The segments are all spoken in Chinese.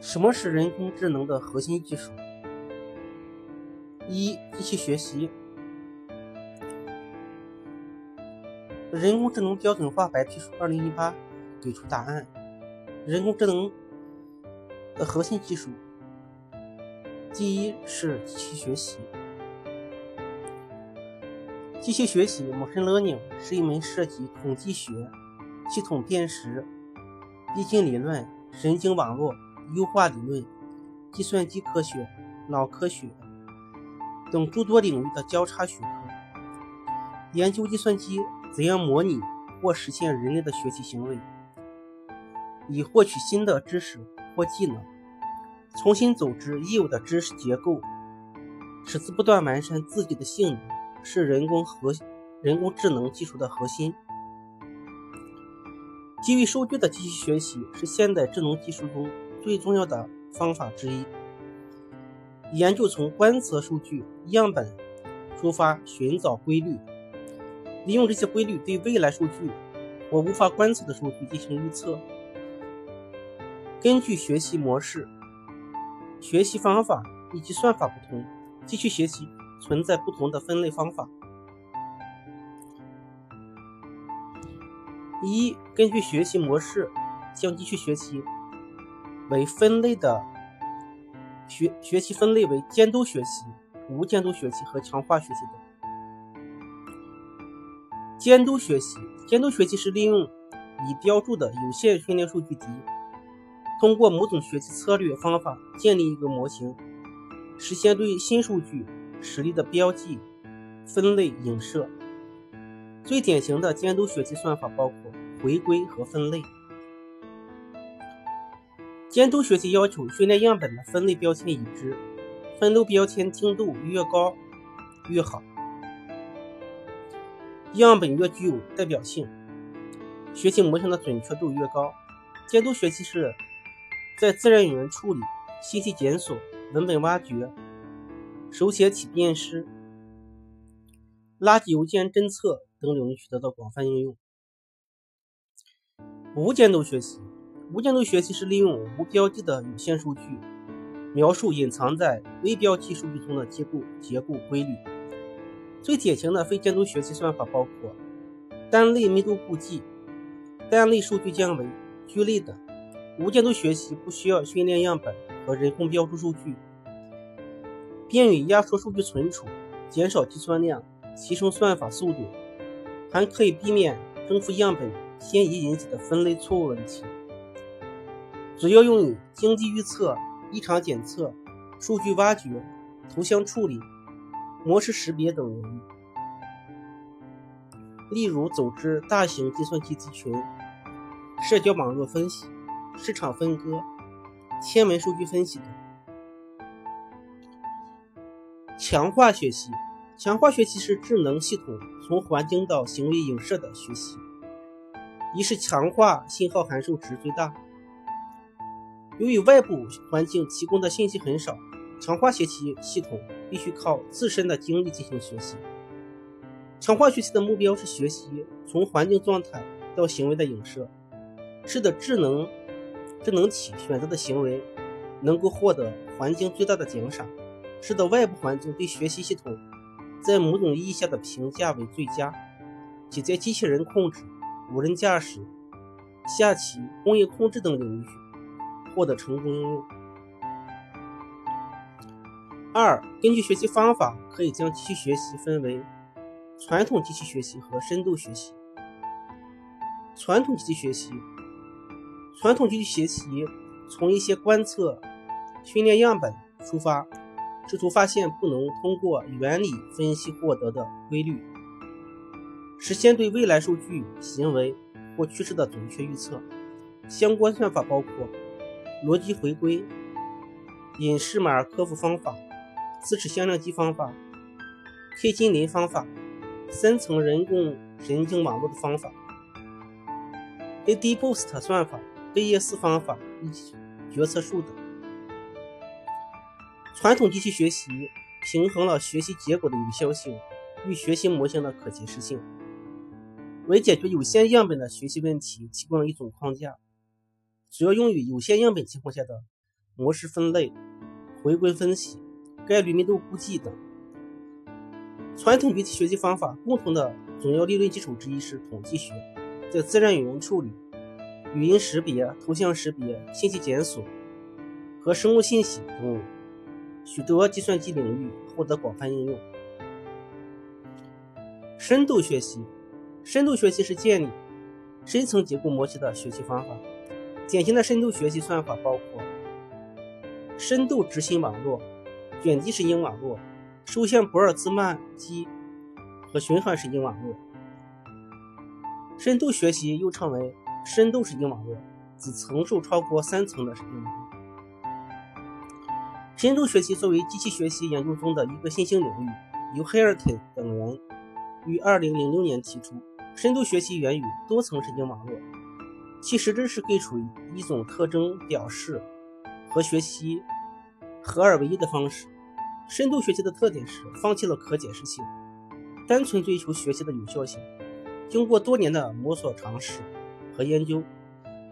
什么是人工智能的核心技术？一、机器学习。人工智能标准化白皮书二零一八给出答案：人工智能的核心技术，第一是机器学习。机器学习 （machine learning） 是一门涉及统计学、系统辨识、递进理论、神经网络。优化理论、计算机科学、脑科学等诸多领域的交叉学科，研究计算机怎样模拟或实现人类的学习行为，以获取新的知识或技能，重新组织已有的知识结构，使之不断完善自己的性能，是人工核人工智能技术的核心。基于数据的机器学习是现代智能技术中。最重要的方法之一，研究从观测数据样本出发，寻找规律，利用这些规律对未来数据或无法观测的数据进行预测。根据学习模式、学习方法以及算法不同，机器学习存在不同的分类方法。一、根据学习模式将机器学习。为分类的学学习分类为监督学习、无监督学习和强化学习等。监督学习，监督学习是利用已标注的有限训练数据集，通过某种学习策略方法建立一个模型，实现对新数据实例的标记、分类、影射。最典型的监督学习算法包括回归和分类。监督学习要求训练样本的分类标签已知，分类标签精度越高越好，样本越具有代表性，学习模型的准确度越高。监督学习是在自然语言处理、信息检索、文本挖掘、手写体辨识、垃圾邮件侦测等领域取得的广泛应用。无监督学习。无监督学习是利用无标记的有限数据，描述隐藏在微标记数据中的结构结构规律。最典型的非监督学习算法包括单类密度估计、单类数据降维、聚类等。无监督学习不需要训练样本和人工标注数据，便于压缩数据存储，减少计算量，提升算法速度，还可以避免正负样本迁移引起的分类错误问题。主要用于经济预测、异常检测、数据挖掘、图像处理、模式识别等领域。例如，组织大型计算机集群、社交网络分析、市场分割、天文数据分析等。强化学习，强化学习是智能系统从环境到行为影射的学习，一是强化信号函数值最大。由于外部环境提供的信息很少，强化学习系统必须靠自身的经历进行学习。强化学习的目标是学习从环境状态到行为的影射，使得智能智能体选择的行为能够获得环境最大的奖赏，使得外部环境对学习系统在某种意义下的评价为最佳，即在机器人控制、无人驾驶、下棋、工业控制等领域。获得成功。二、根据学习方法，可以将机器学习分为传统机器学习和深度学习。传统机器学习，传统机器学习从一些观测、训练样本出发，试图发现不能通过原理分析获得的规律，实现对未来数据、行为或趋势的准确预测。相关算法包括。逻辑回归、隐式马尔科夫方法、自齿向量机方法、K 金林方法、三层人工神经网络的方法、ADBoost 算法、贝叶斯方法以及决策树等。传统机器学习平衡了学习结果的有效性与学习模型的可解释性，为解决有限样本的学习问题提供了一种框架。主要用于有限样本情况下的模式分类、回归分析、概率密度估计等。传统语体学习方法共同的主要理论基础之一是统计学，在自然语言处理、语音识别、图像识别、信息检索和生物信息等许多计算机领域获得广泛应用。深度学习，深度学习是建立深层结构模型的学习方法。典型的深度学习算法包括深度执行网络、卷积神经网络、受限博尔兹曼机和循环神经网络。深度学习又称为深度神经网络，指层数超过三层的神经网络。深度学习作为机器学习研究中的一个新兴领域，由 h a r t 等人于2006年提出。深度学习源于多层神经网络。其实质是给出一种特征表示和学习合二为一的方式。深度学习的特点是放弃了可解释性，单纯追求学习的有效性。经过多年的摸索尝试和研究，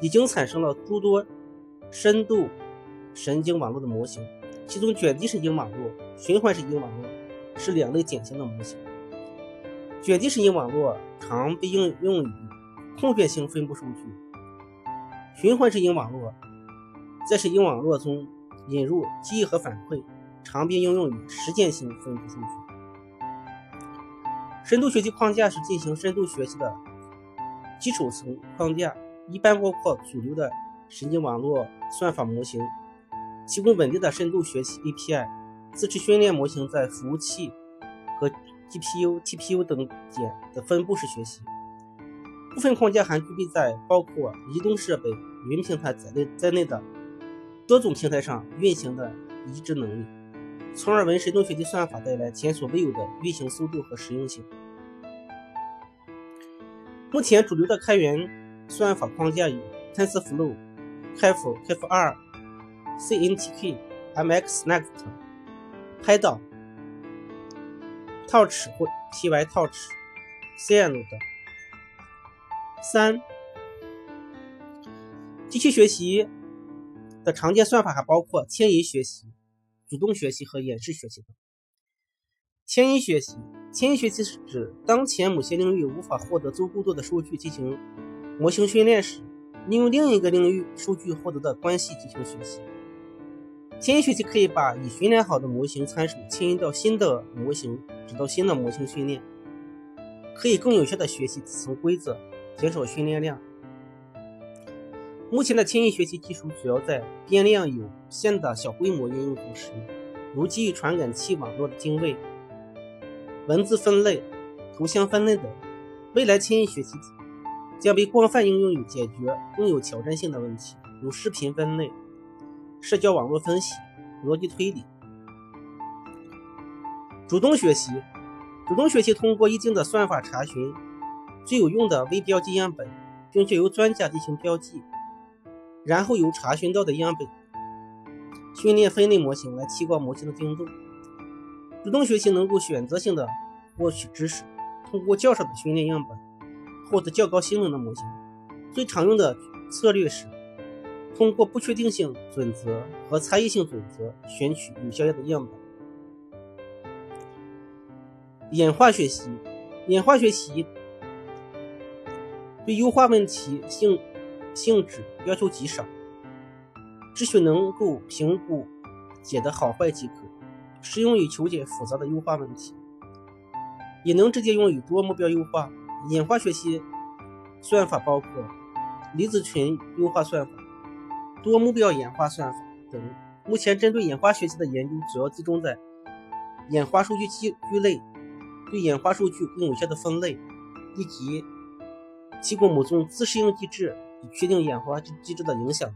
已经产生了诸多深度神经网络的模型。其中，卷积神经网络、循环神经网络是两类典型的模型。卷积神经网络常被应用于空缺性分布数据。循环神经网络在神经网络中引入记忆和反馈，常被应用于实践性分布数据。深度学习框架是进行深度学习的基础层框架，一般包括主流的神经网络算法模型，提供稳定的深度学习 API，自持训练模型在服务器和 GPU、TPU 等点的分布式学习。部分框架还具备在包括移动设备、云平台在内在内的多种平台上运行的移植能力，从而为深度学习算法带来前所未有的运行速度和实用性。目前主流的开源算法框架有 TensorFlow、Kafka、Kafka、CNTK、MXNext、PyDo、Torch 或 PyTorch、CN 等。三、机器学习的常见算法还包括迁移学习、主动学习和演示学习等。迁移学习，迁移学习是指当前某些领域无法获得足够多的数据进行模型训练时，利用另一个领域数据获得的关系进行学习。迁移学习可以把已训练好的模型参数迁移到新的模型，指导新的模型训练，可以更有效的学习底层规则。减少训练量。目前的迁移学习技术主要在变量有限的小规模应用中使用，如基于传感器网络的定位、文字分类、图像分类等。未来迁移学习将被广泛应用于解决更有挑战性的问题，如视频分类、社交网络分析、逻辑推理。主动学习，主动学习通过一定的算法查询。最有用的微标记样本，并且由专家进行标记，然后由查询到的样本训练分类模型来提高模型的精度。主动学习能够选择性的获取知识，通过较少的训练样本获得较高性能的模型。最常用的策略是通过不确定性准则和差异性准则选取有效的样本。演化学习，演化学习。对优化问题性性质要求极少，只需能够评估解的好坏即可，适用于求解复杂的优化问题，也能直接用于多目标优化。演化学习算法包括离子群优化算法、多目标演化算法等。目前针对演化学习的研究主要集中在演化数据聚聚类，对演化数据更有效的分类，以及。提供某种自适应机制，以确定演化机制的影响。